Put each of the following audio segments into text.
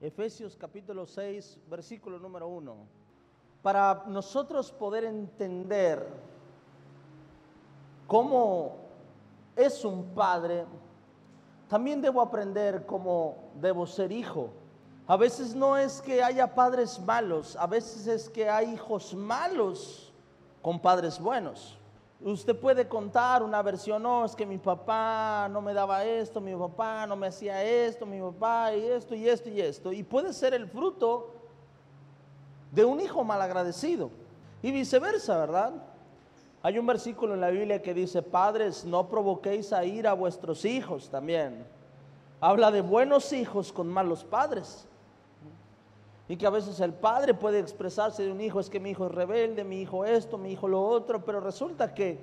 Efesios capítulo 6, versículo número 1. Para nosotros poder entender cómo es un padre, también debo aprender cómo debo ser hijo. A veces no es que haya padres malos, a veces es que hay hijos malos con padres buenos. Usted puede contar una versión, no, es que mi papá no me daba esto, mi papá no me hacía esto, mi papá y esto y esto y esto. Y puede ser el fruto de un hijo malagradecido. Y viceversa, ¿verdad? Hay un versículo en la Biblia que dice, padres, no provoquéis a ir a vuestros hijos también. Habla de buenos hijos con malos padres. Y que a veces el padre puede expresarse de un hijo, es que mi hijo es rebelde, mi hijo esto, mi hijo lo otro, pero resulta que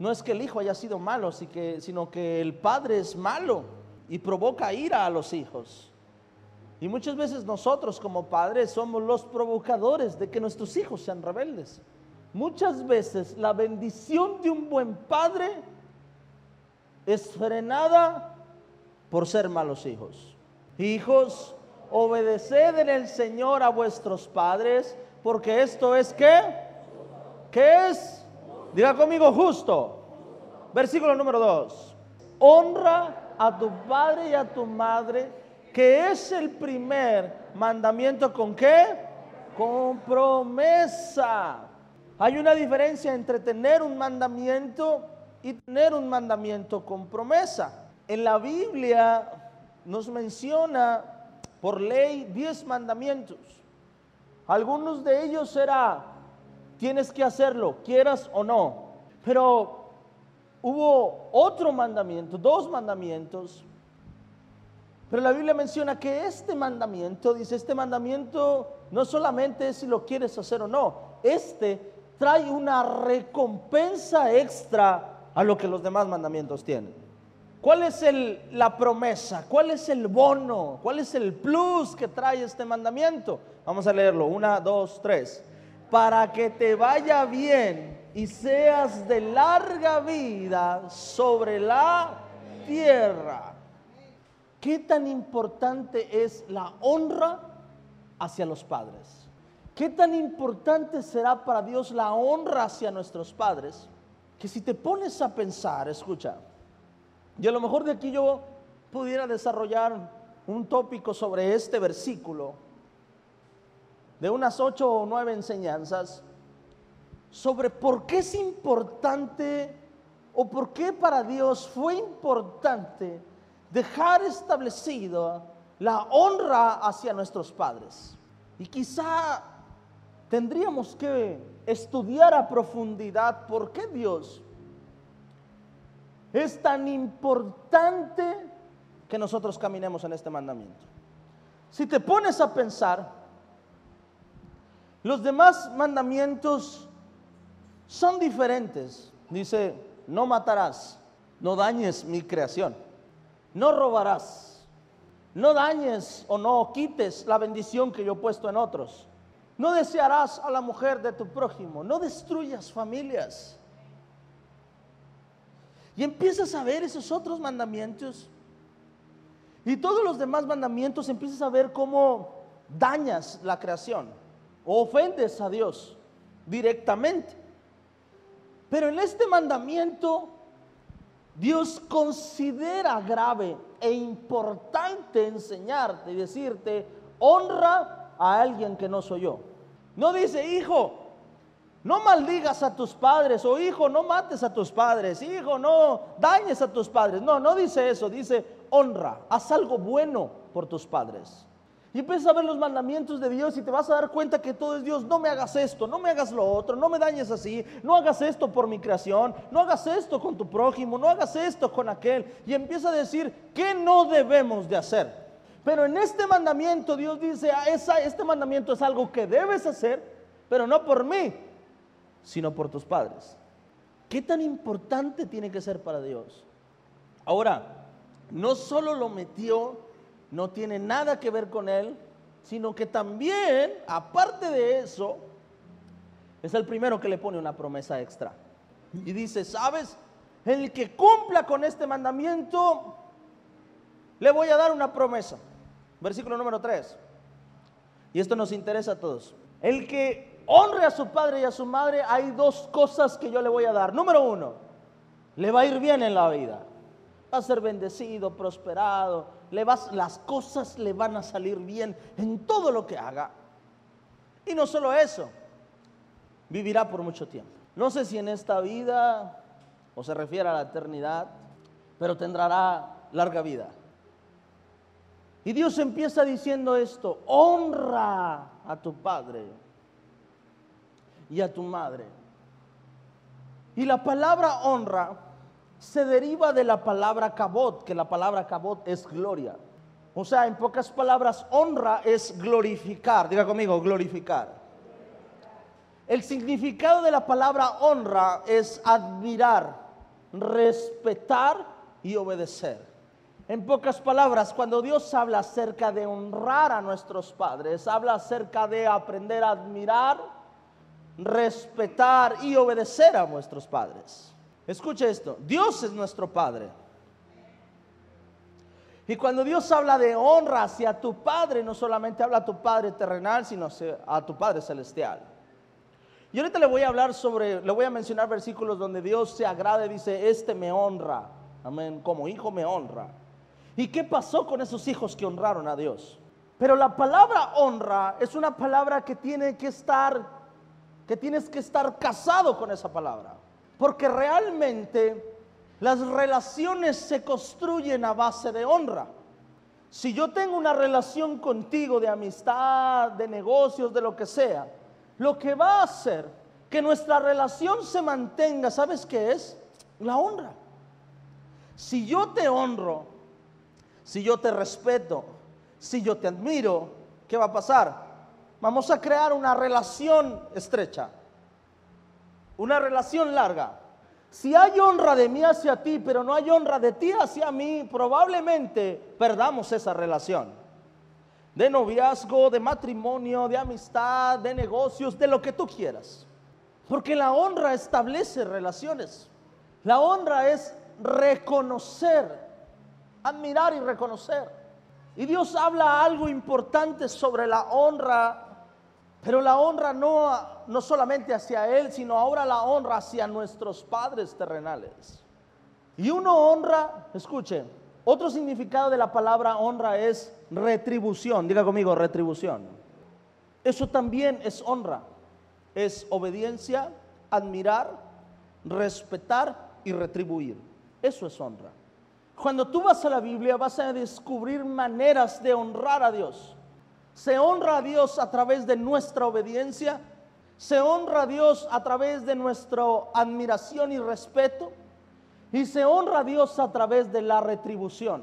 no es que el hijo haya sido malo, sino que el padre es malo y provoca ira a los hijos. Y muchas veces nosotros como padres somos los provocadores de que nuestros hijos sean rebeldes. Muchas veces la bendición de un buen padre es frenada por ser malos hijos. Hijos, obedeced en el Señor a vuestros padres, porque esto es qué? ¿Qué es? Diga conmigo justo. Versículo número 2. Honra a tu padre y a tu madre, que es el primer mandamiento con qué? Con promesa. Hay una diferencia entre tener un mandamiento y tener un mandamiento con promesa. En la Biblia nos menciona por ley diez mandamientos. Algunos de ellos será, tienes que hacerlo, quieras o no. Pero hubo otro mandamiento, dos mandamientos. Pero la Biblia menciona que este mandamiento, dice, este mandamiento no solamente es si lo quieres hacer o no, este trae una recompensa extra a lo que los demás mandamientos tienen. ¿Cuál es la promesa? ¿Cuál es el bono? ¿Cuál es el plus que trae este mandamiento? Vamos a leerlo. Una, dos, tres. Para que te vaya bien y seas de larga vida sobre la tierra. ¿Qué tan importante es la honra hacia los padres? ¿Qué tan importante será para Dios la honra hacia nuestros padres? Que si te pones a pensar, escucha, y a lo mejor de aquí yo pudiera desarrollar un tópico sobre este versículo, de unas ocho o nueve enseñanzas, sobre por qué es importante o por qué para Dios fue importante dejar establecido la honra hacia nuestros padres. Y quizá tendríamos que estudiar a profundidad por qué Dios es tan importante que nosotros caminemos en este mandamiento. Si te pones a pensar, los demás mandamientos son diferentes. Dice, no matarás, no dañes mi creación, no robarás, no dañes o no quites la bendición que yo he puesto en otros. No desearás a la mujer de tu prójimo, no destruyas familias. Y empiezas a ver esos otros mandamientos. Y todos los demás mandamientos empiezas a ver cómo dañas la creación o ofendes a Dios directamente. Pero en este mandamiento Dios considera grave e importante enseñarte y decirte, honra a alguien que no soy yo. No dice, hijo, no maldigas a tus padres, o hijo, no mates a tus padres, hijo, no dañes a tus padres. No, no dice eso, dice honra, haz algo bueno por tus padres. Y empiezas a ver los mandamientos de Dios y te vas a dar cuenta que todo es Dios. No me hagas esto, no me hagas lo otro, no me dañes así, no hagas esto por mi creación, no hagas esto con tu prójimo, no hagas esto con aquel. Y empieza a decir qué no debemos de hacer. Pero en este mandamiento Dios dice, ah, esa, este mandamiento es algo que debes hacer, pero no por mí, sino por tus padres. ¿Qué tan importante tiene que ser para Dios? Ahora, no solo lo metió, no tiene nada que ver con él, sino que también, aparte de eso, es el primero que le pone una promesa extra. Y dice, ¿sabes? El que cumpla con este mandamiento, le voy a dar una promesa. Versículo número 3. Y esto nos interesa a todos. El que honre a su padre y a su madre, hay dos cosas que yo le voy a dar. Número uno, le va a ir bien en la vida. Va a ser bendecido, prosperado. Le las cosas le van a salir bien en todo lo que haga. Y no solo eso, vivirá por mucho tiempo. No sé si en esta vida o se refiere a la eternidad, pero tendrá larga vida. Y Dios empieza diciendo esto, honra a tu padre y a tu madre. Y la palabra honra se deriva de la palabra cabot, que la palabra cabot es gloria. O sea, en pocas palabras, honra es glorificar. Diga conmigo, glorificar. El significado de la palabra honra es admirar, respetar y obedecer. En pocas palabras, cuando Dios habla acerca de honrar a nuestros padres, habla acerca de aprender a admirar, respetar y obedecer a nuestros padres. Escuche esto, Dios es nuestro Padre. Y cuando Dios habla de honra hacia tu Padre, no solamente habla a tu Padre terrenal, sino a tu Padre celestial. Y ahorita le voy a hablar sobre, le voy a mencionar versículos donde Dios se agrada y dice, este me honra. Amén, como hijo me honra. ¿Y qué pasó con esos hijos que honraron a Dios? Pero la palabra honra es una palabra que tiene que estar, que tienes que estar casado con esa palabra. Porque realmente las relaciones se construyen a base de honra. Si yo tengo una relación contigo de amistad, de negocios, de lo que sea, lo que va a hacer que nuestra relación se mantenga, ¿sabes qué es? La honra. Si yo te honro, si yo te respeto, si yo te admiro, ¿qué va a pasar? Vamos a crear una relación estrecha una relación larga. Si hay honra de mí hacia ti, pero no hay honra de ti hacia mí, probablemente perdamos esa relación. De noviazgo, de matrimonio, de amistad, de negocios, de lo que tú quieras. Porque la honra establece relaciones. La honra es reconocer, admirar y reconocer. Y Dios habla algo importante sobre la honra pero la honra no, no solamente hacia Él, sino ahora la honra hacia nuestros padres terrenales. Y uno honra, escuche, otro significado de la palabra honra es retribución. Diga conmigo, retribución. Eso también es honra. Es obediencia, admirar, respetar y retribuir. Eso es honra. Cuando tú vas a la Biblia vas a descubrir maneras de honrar a Dios. Se honra a Dios a través de nuestra obediencia. Se honra a Dios a través de nuestra admiración y respeto. Y se honra a Dios a través de la retribución.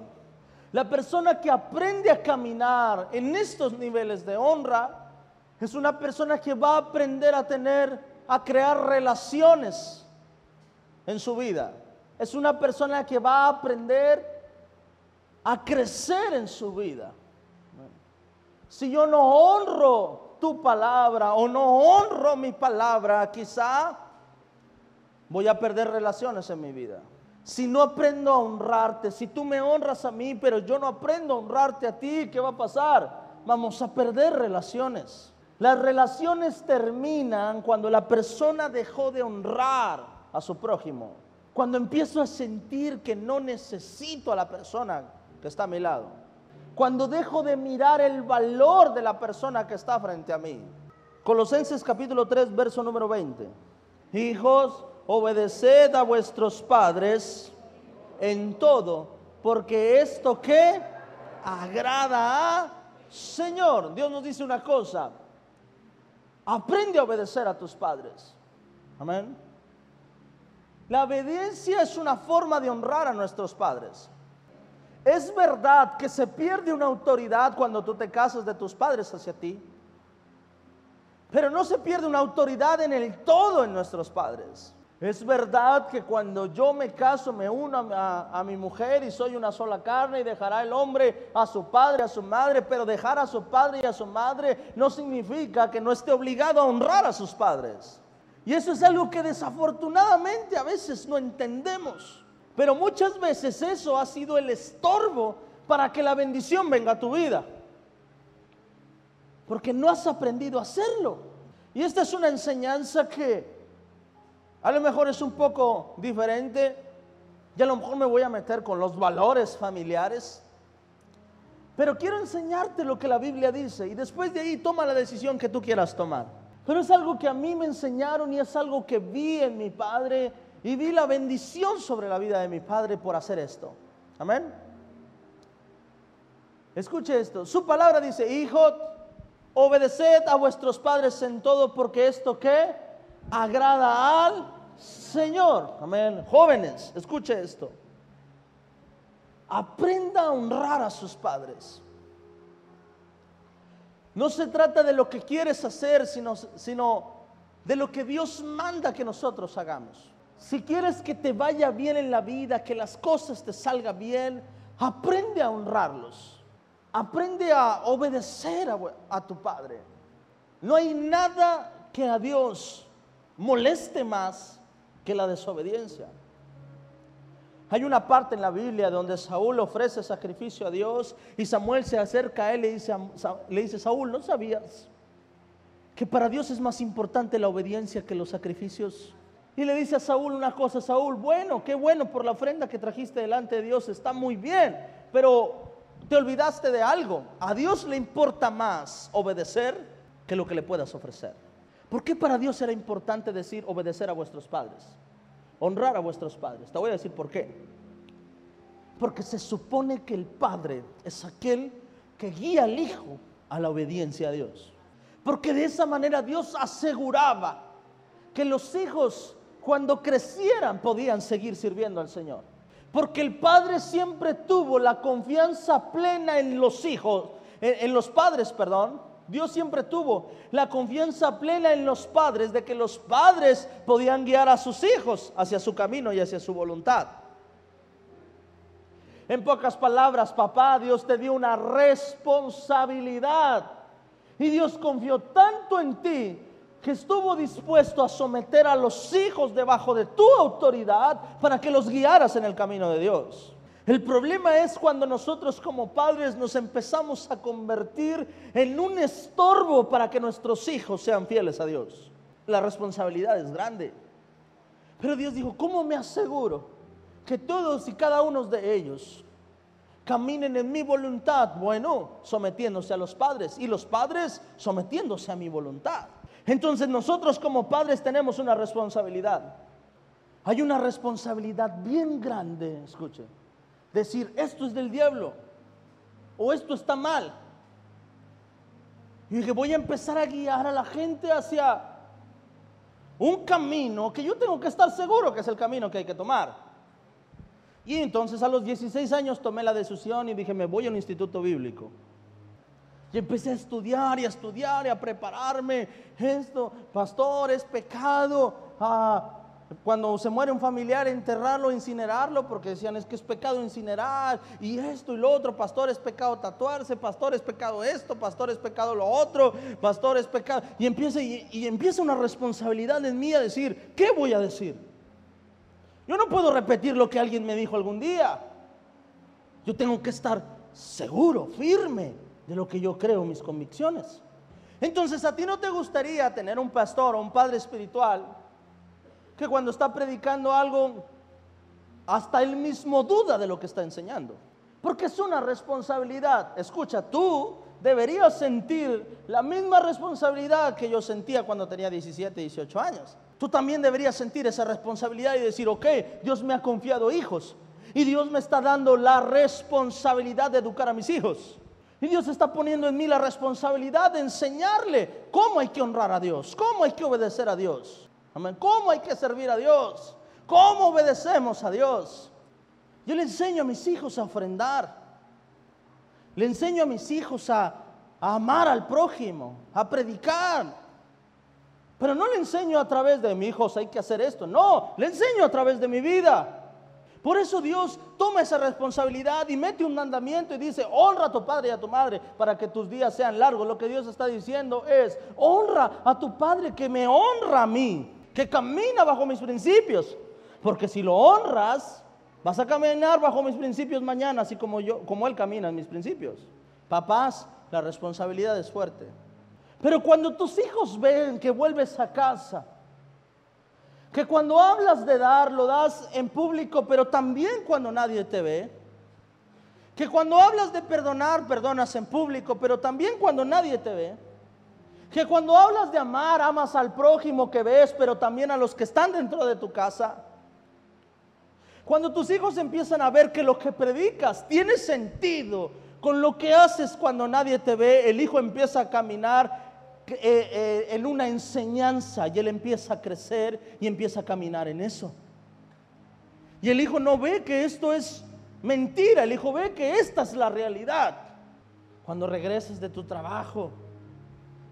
La persona que aprende a caminar en estos niveles de honra es una persona que va a aprender a tener, a crear relaciones en su vida. Es una persona que va a aprender a crecer en su vida si yo no honro tu palabra o no honro mi palabra, quizá voy a perder relaciones en mi vida. Si no aprendo a honrarte, si tú me honras a mí, pero yo no aprendo a honrarte a ti, ¿qué va a pasar? Vamos a perder relaciones. Las relaciones terminan cuando la persona dejó de honrar a su prójimo. Cuando empiezo a sentir que no necesito a la persona que está a mi lado cuando dejo de mirar el valor de la persona que está frente a mí. Colosenses capítulo 3, verso número 20. Hijos, obedeced a vuestros padres en todo, porque esto que agrada a Señor. Dios nos dice una cosa, aprende a obedecer a tus padres. Amén. La obediencia es una forma de honrar a nuestros padres. Es verdad que se pierde una autoridad cuando tú te casas de tus padres hacia ti. Pero no se pierde una autoridad en el todo en nuestros padres. Es verdad que cuando yo me caso me uno a, mi mujer y soy una sola carne y dejará el hombre a su padre, a su madre, pero dejar a su padre y a su madre no significa que no esté obligado a honrar a sus padres. Y eso es algo que desafortunadamente a veces no entendemos. Pero muchas veces eso ha sido el estorbo para que la bendición venga a tu vida. porque no has aprendido a hacerlo. Y esta es una enseñanza que a lo mejor es un poco diferente. Y a lo mejor me voy a meter con los valores familiares. Pero quiero enseñarte lo que la Biblia dice. Y después de ahí toma la decisión que tú quieras tomar. Pero es algo que a mí me enseñaron y es algo que vi en mi padre. Y vi la bendición sobre la vida de mi padre por hacer esto. Amén. Escuche esto. Su palabra dice, hijo, obedeced a vuestros padres en todo porque esto que agrada al Señor. Amén. Jóvenes, escuche esto. Aprenda a honrar a sus padres. No se trata de lo que quieres hacer, sino, sino de lo que Dios manda que nosotros hagamos. Si quieres que te vaya bien en la vida, que las cosas te salgan bien, aprende a honrarlos. Aprende a obedecer a, tu padre. No hay nada que a Dios moleste más que la desobediencia. Hay una parte en la Biblia donde Saúl ofrece sacrificio a Dios y Samuel se acerca a él y le dice, Saúl, ¿no sabías que para Dios es más importante la obediencia que los sacrificios? Y le dice a Saúl una cosa, Saúl, bueno, qué bueno por la ofrenda que trajiste delante de Dios, está muy bien, pero te olvidaste de algo. A Dios le importa más obedecer que lo que le puedas ofrecer. ¿Por qué para Dios era importante decir obedecer a vuestros padres? Honrar a vuestros padres. Te voy a decir por qué. Porque se supone que el padre es aquel que guía al hijo a la obediencia a Dios. Porque de esa manera Dios aseguraba que los hijos cuando crecieran podían seguir sirviendo al Señor. Porque el padre siempre tuvo la confianza plena en los hijos, en, los padres, perdón, Dios siempre tuvo la confianza plena en los padres de que los padres podían guiar a sus hijos hacia su camino y hacia su voluntad. En pocas palabras, papá, Dios te dio una responsabilidad. Y Dios confió tanto en ti que estuvo dispuesto a someter a los hijos debajo de tu autoridad para que los guiaras en el camino de Dios. El problema es cuando nosotros como padres nos empezamos a convertir en un estorbo para que nuestros hijos sean fieles a Dios. La responsabilidad es grande. Pero Dios dijo, ¿cómo me aseguro que todos y cada uno de ellos caminen en mi voluntad? Bueno, sometiéndose a los padres y los padres sometiéndose a mi voluntad. Entonces nosotros como padres tenemos una responsabilidad. Hay una responsabilidad bien grande, escuchen decir, esto es del diablo o esto está mal. Y dije, voy a empezar a guiar a la gente hacia un camino que yo tengo que estar seguro que es el camino que hay que tomar. Y entonces a los 16 años tomé la decisión y dije, me voy a un instituto bíblico. Y empecé a estudiar y a estudiar y a prepararme. Esto, pastor, es pecado. Ah, cuando se muere un familiar, enterrarlo, incinerarlo, porque decían es que es pecado incinerar, y esto y lo otro, pastor es pecado tatuarse, pastor es pecado esto, pastor es pecado lo otro, pastor es pecado. Y empieza, y, empieza una responsabilidad en mí a decir, ¿qué voy a decir? Yo no puedo repetir lo que alguien me dijo algún día. Yo tengo que estar seguro, firme de lo que yo creo, mis convicciones. Entonces, ¿a ti no te gustaría tener un pastor o un padre espiritual? que cuando está predicando algo, hasta él mismo duda de lo que está enseñando. Porque es una responsabilidad. Escucha, tú deberías sentir la misma responsabilidad que yo sentía cuando tenía 17, 18 años. Tú también deberías sentir esa responsabilidad y decir, ok, Dios me ha confiado hijos. Y Dios me está dando la responsabilidad de educar a mis hijos. Y Dios está poniendo en mí la responsabilidad de enseñarle cómo hay que honrar a Dios, cómo hay que obedecer a Dios. ¿Cómo hay que servir a Dios? ¿Cómo obedecemos a Dios? Yo le enseño a mis hijos a ofrendar. Le enseño a mis hijos a, a amar al prójimo, a predicar. Pero no le enseño a través de mi hijos hay que hacer esto. No, le enseño a través de mi vida. Por eso Dios toma esa responsabilidad y mete un mandamiento y dice, honra a tu padre y a tu madre para que tus días sean largos. Lo que Dios está diciendo es, honra a tu padre que me honra a mí que camina bajo mis principios. Porque si lo honras, vas a caminar bajo mis principios mañana, así como yo, como él camina en mis principios. Papás, la responsabilidad es fuerte. Pero cuando tus hijos ven que vuelves a casa, que cuando hablas de dar, lo das en público, pero también cuando nadie te ve, que cuando hablas de perdonar, perdonas en público, pero también cuando nadie te ve, que cuando hablas de amar, amas al prójimo que ves, pero también a los que están dentro de tu casa, cuando tus hijos empiezan a ver que lo que predicas tiene sentido con lo que haces cuando nadie te ve, el hijo empieza a caminar eh, eh, en una enseñanza y él empieza a crecer y empieza a caminar en eso. Y el hijo no ve que esto es mentira, el hijo ve que esta es la realidad. Cuando regreses de tu trabajo,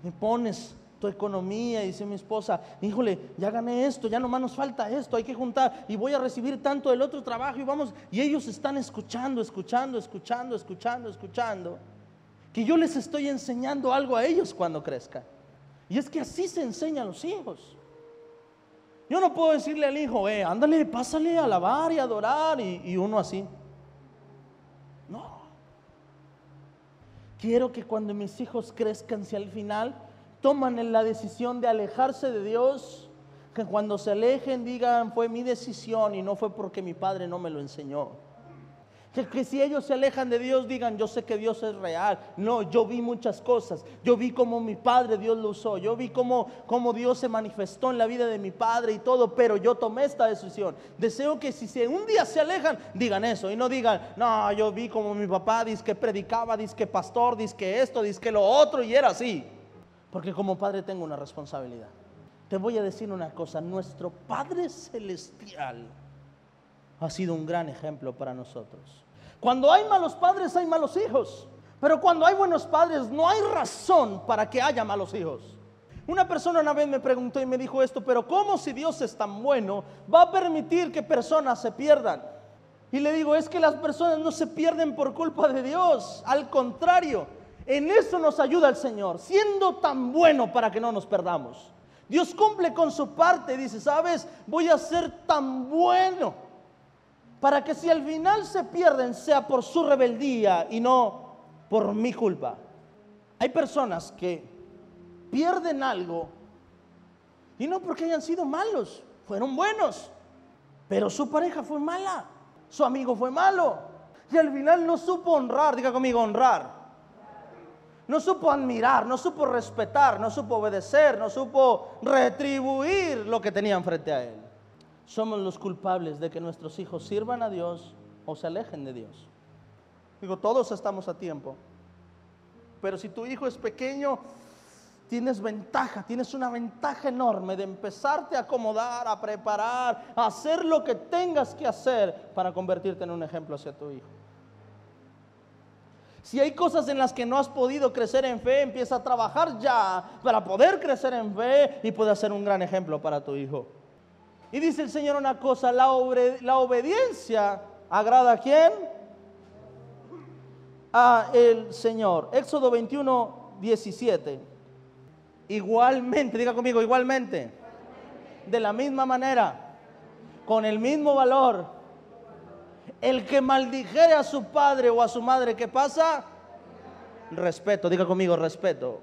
me pones tu economía, y dice mi esposa, híjole, ya gané esto, ya nomás nos falta esto, hay que juntar y voy a recibir tanto del otro trabajo y vamos, y ellos están escuchando, escuchando, escuchando, escuchando, escuchando, que yo les estoy enseñando algo a ellos cuando crezcan. Y es que así se enseña a los hijos. Yo no puedo decirle al hijo, eh, ándale, pásale a alabar y adorar, y, y uno así. No. Quiero que cuando mis hijos crezcan, si al final toman la decisión de alejarse de Dios, que cuando se alejen digan, fue mi decisión y no fue porque mi padre no me lo enseñó. Que, si ellos se alejan de Dios digan, yo sé que Dios es real. No, yo vi muchas cosas. Yo vi cómo mi padre Dios lo usó. Yo vi cómo, Dios se manifestó en la vida de mi padre y todo, pero yo tomé esta decisión. Deseo que si un día se alejan, digan eso y no digan, no, yo vi como mi papá dice que predicaba, dice que pastor, dice que esto, dice que lo otro y era así. Porque como padre tengo una responsabilidad. Te voy a decir una cosa, nuestro Padre Celestial ha sido un gran ejemplo para nosotros. Cuando hay malos padres hay malos hijos, pero cuando hay buenos padres no hay razón para que haya malos hijos. Una persona una vez me preguntó y me dijo esto, pero ¿cómo si Dios es tan bueno va a permitir que personas se pierdan? Y le digo, es que las personas no se pierden por culpa de Dios, al contrario, en eso nos ayuda el Señor, siendo tan bueno para que no nos perdamos. Dios cumple con su parte, dice, sabes, voy a ser tan bueno para que si al final se pierden sea por su rebeldía y no por mi culpa. Hay personas que pierden algo y no porque hayan sido malos, fueron buenos, pero su pareja fue mala, su amigo fue malo y al final no supo honrar, diga conmigo honrar no supo admirar, no supo respetar, no supo obedecer, no supo retribuir lo que tenían frente a él. Somos los culpables de que nuestros hijos sirvan a Dios o se alejen de Dios. Digo, todos estamos a tiempo. Pero si tu hijo es pequeño, tienes ventaja, tienes una ventaja enorme de empezarte a acomodar, a preparar, a hacer lo que tengas que hacer para convertirte en un ejemplo hacia tu hijo. Si hay cosas en las que no has podido crecer en fe, empieza a trabajar ya para poder crecer en fe y puede ser un gran ejemplo para tu hijo. Y dice el Señor una cosa, la, obediencia agrada a quién? A el Señor. Éxodo 21, 17. Igualmente, diga conmigo, igualmente. De la misma manera, con el mismo valor el que maldijere a su padre o a su madre, ¿qué pasa? Respeto, diga conmigo, respeto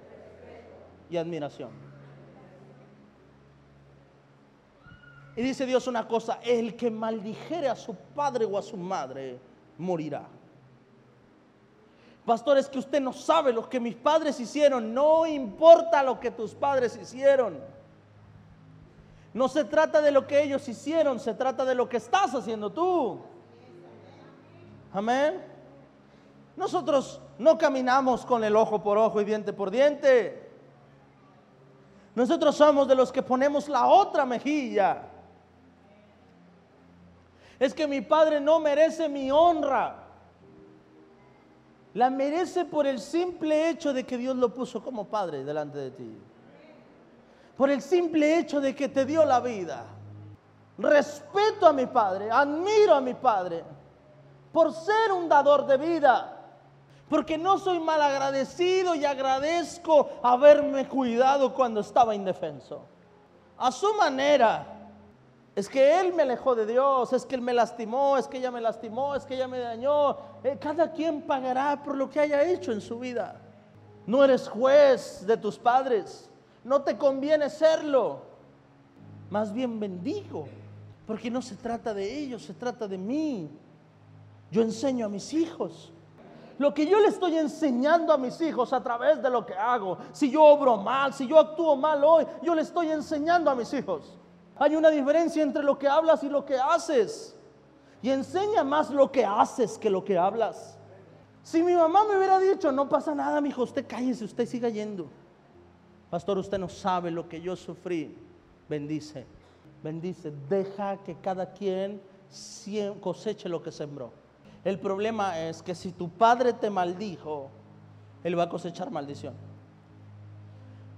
y admiración. Y dice Dios una cosa, el que maldijere a su padre o a su madre, morirá. Pastor, es que usted no sabe lo que mis padres hicieron, no importa lo que tus padres hicieron. No se trata de lo que ellos hicieron, se trata de lo que estás haciendo tú. Amén. Nosotros no caminamos con el ojo por ojo y diente por diente. Nosotros somos de los que ponemos la otra mejilla. Es que mi padre no merece mi honra. La merece por el simple hecho de que Dios lo puso como padre delante de ti. Por el simple hecho de que te dio la vida. Respeto a mi padre, admiro a mi padre por ser un dador de vida. Porque no soy mal agradecido y agradezco haberme cuidado cuando estaba indefenso. A su manera. Es que Él me alejó de Dios, es que Él me lastimó, es que ella me lastimó, es que ella me dañó. Eh, cada quien pagará por lo que haya hecho en su vida. No eres juez de tus padres. No te conviene serlo. Más bien bendigo. Porque no se trata de ellos, se trata de mí. Yo enseño a mis hijos. Lo que yo le estoy enseñando a mis hijos a través de lo que hago. Si yo obro mal, si yo actúo mal hoy, yo le estoy enseñando a mis hijos. Hay una diferencia entre lo que hablas y lo que haces. Y enseña más lo que haces que lo que hablas. Si mi mamá me hubiera dicho, no pasa nada, mi hijo, usted cállese, usted siga yendo. Pastor, usted no sabe lo que yo sufrí. Bendice, bendice. Deja que cada quien coseche lo que sembró. El problema es que si tu padre te maldijo, él va a cosechar maldición.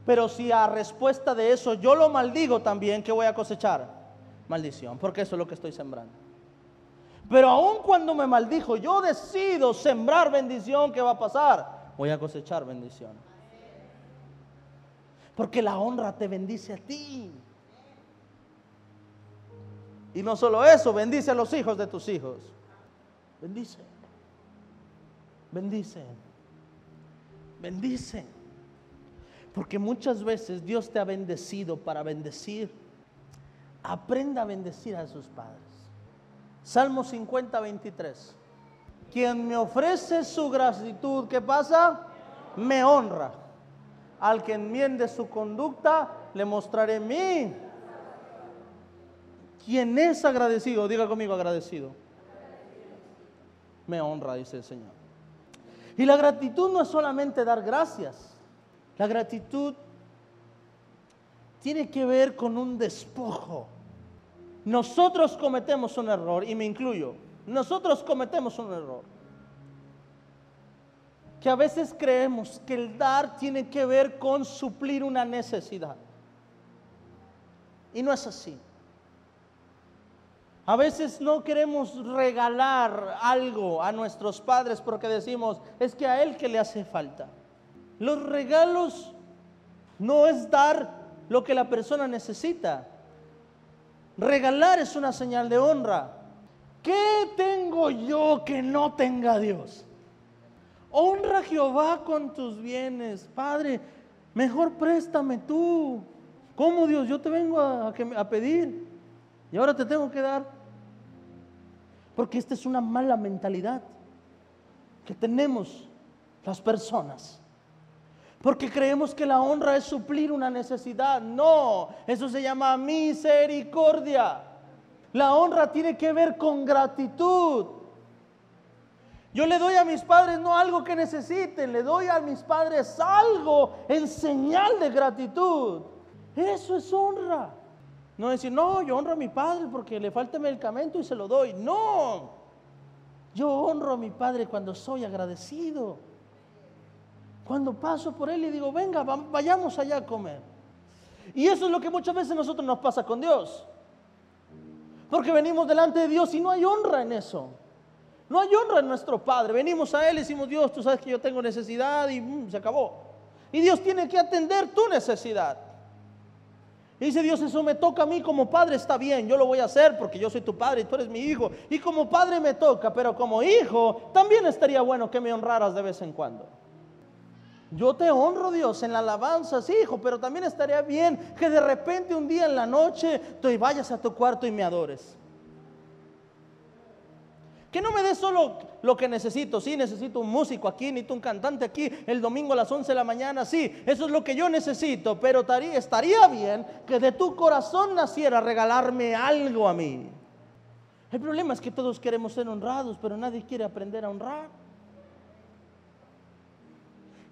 Pero si a respuesta de eso yo lo maldigo también, ¿qué voy a cosechar? Maldición, porque eso es lo que estoy sembrando. Pero aun cuando me maldijo, yo decido sembrar bendición, ¿qué va a pasar? Voy a cosechar bendición. Porque la honra te bendice a ti. Y no solo eso, bendice a los hijos de tus hijos. Bendice. Bendice. Bendice. Porque muchas veces Dios te ha bendecido para bendecir. Aprenda a bendecir a sus padres. Salmo 50, 23. Quien me ofrece su gratitud, ¿qué pasa? Me honra. Al que enmiende su conducta, le mostraré mí. Quien es agradecido, diga conmigo agradecido. Me honra, dice el Señor. Y la gratitud no es solamente dar gracias. La gratitud tiene que ver con un despojo. Nosotros cometemos un error, y me incluyo, nosotros cometemos un error. Que a veces creemos que el dar tiene que ver con suplir una necesidad. Y no es así. A veces no queremos regalar algo a nuestros padres porque decimos, es que a él que le hace falta. Los regalos no es dar lo que la persona necesita. Regalar es una señal de honra. ¿Qué tengo yo que no tenga Dios? Honra a Jehová con tus bienes. Padre, mejor préstame tú. ¿Cómo Dios? Yo te vengo a, a pedir y ahora te tengo que dar. Porque esta es una mala mentalidad que tenemos las personas. Porque creemos que la honra es suplir una necesidad. No, eso se llama misericordia. La honra tiene que ver con gratitud. Yo le doy a mis padres no algo que necesiten, le doy a mis padres algo en señal de gratitud. Eso es honra. No decir, no, yo honro a mi padre porque le falta medicamento y se lo doy. No, yo honro a mi padre cuando soy agradecido. Cuando paso por él y digo, venga, vayamos allá a comer. Y eso es lo que muchas veces nosotros nos pasa con Dios. Porque venimos delante de Dios y no hay honra en eso. No hay honra en nuestro Padre. Venimos a Él y decimos, Dios, tú sabes que yo tengo necesidad y mm, se acabó. Y Dios tiene que atender tu necesidad. Y dice Dios, eso me toca a mí como padre, está bien, yo lo voy a hacer porque yo soy tu padre y tú eres mi hijo. Y como padre me toca, pero como hijo también estaría bueno que me honraras de vez en cuando. Yo te honro, Dios, en la alabanza, sí, hijo, pero también estaría bien que de repente un día en la noche tú vayas a tu cuarto y me adores. Que no me des solo lo que necesito, sí, necesito un músico aquí, necesito un cantante aquí, el domingo a las 11 de la mañana, sí, eso es lo que yo necesito, pero estaría bien que de tu corazón naciera regalarme algo a mí. El problema es que todos queremos ser honrados, pero nadie quiere aprender a honrar.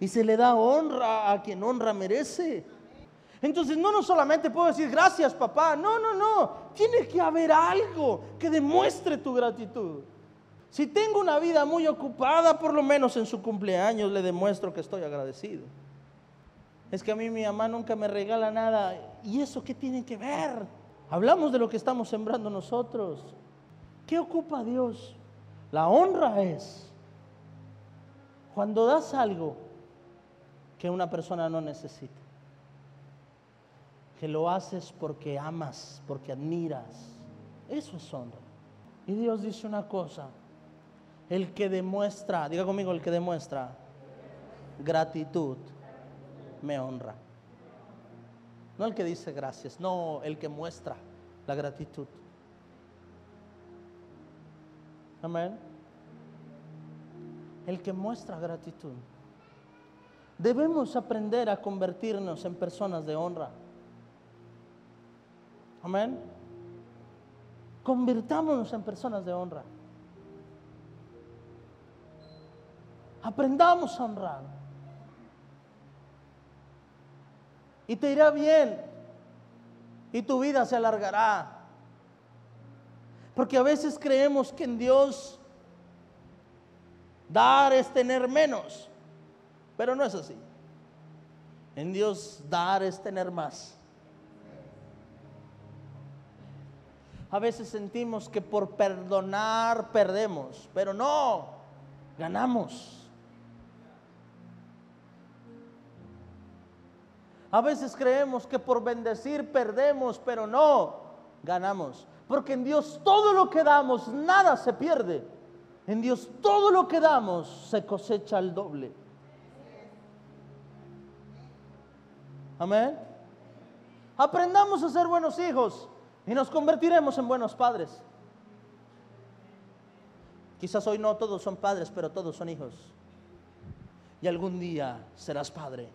Y se le da honra a quien honra merece. Entonces no, no solamente puedo decir gracias papá, no, no, no. Tiene que haber algo que demuestre tu gratitud. Si tengo una vida muy ocupada, por lo menos en su cumpleaños le demuestro que estoy agradecido. Es que a mí mi mamá nunca me regala nada. ¿Y eso qué tiene que ver? Hablamos de lo que estamos sembrando nosotros. ¿Qué ocupa Dios? La honra es cuando das algo que una persona no necesita. Que lo haces porque amas, porque admiras. Eso es honra. Y Dios dice una cosa. El que demuestra, diga conmigo, el que demuestra gratitud me honra. No el que dice gracias, no el que muestra la gratitud. Amén. El que muestra gratitud. Debemos aprender a convertirnos en personas de honra. Amén. Convirtámonos en personas de honra. Aprendamos a honrar. Y te irá bien. Y tu vida se alargará. Porque a veces creemos que en Dios dar es tener menos. Pero no es así. En Dios dar es tener más. A veces sentimos que por perdonar perdemos, pero no, ganamos. A veces creemos que por bendecir perdemos, pero no, ganamos. Porque en Dios todo lo que damos, nada se pierde. En Dios todo lo que damos se cosecha al doble. Amén. Aprendamos a ser buenos hijos y nos convertiremos en buenos padres. Quizás hoy no todos son padres, pero todos son hijos. Y algún día serás padre.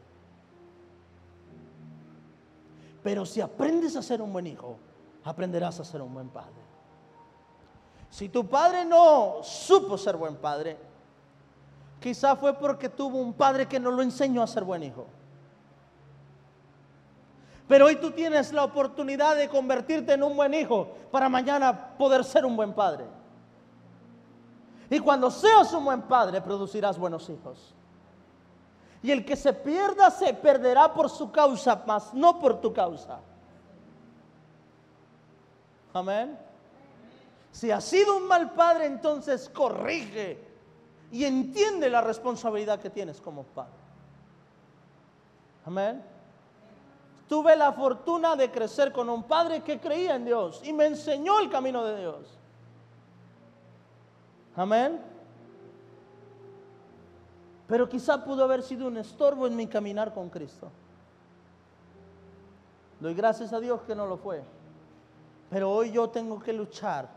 Pero si aprendes a ser un buen hijo, aprenderás a ser un buen padre. Si tu padre no supo ser buen padre, quizá fue porque tuvo un padre que no lo enseñó a ser buen hijo. Pero hoy tú tienes la oportunidad de convertirte en un buen hijo para mañana poder ser un buen padre. Y cuando seas un buen padre, producirás buenos hijos. Y el que se pierda se perderá por su causa, mas no por tu causa. Amén. Si has sido un mal padre, entonces corrige y entiende la responsabilidad que tienes como padre. Amén. Tuve la fortuna de crecer con un padre que creía en Dios y me enseñó el camino de Dios. Amén. Pero quizá pudo haber sido un estorbo en mi caminar con Cristo. Doy gracias a Dios que no lo fue. Pero hoy yo tengo que luchar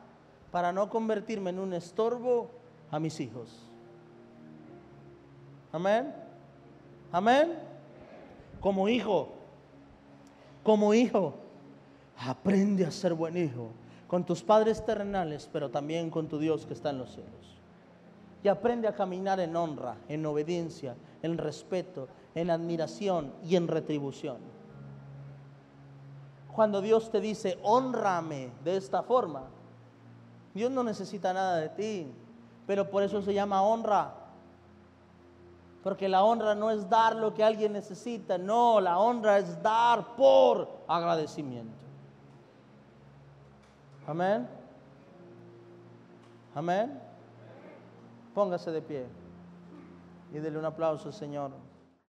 para no convertirme en un estorbo a mis hijos. Amén. Amén. Como hijo, como hijo, aprende a ser buen hijo con tus padres terrenales, pero también con tu Dios que está en los cielos. Y aprende a caminar en honra, en obediencia, en respeto, en admiración y en retribución. Cuando Dios te dice, honrame de esta forma, Dios no necesita nada de ti, pero por eso se llama honra. Porque la honra no es dar lo que alguien necesita, no, la honra es dar por agradecimiento. Amén. Amén. Póngase de pie y dele un aplauso, Señor.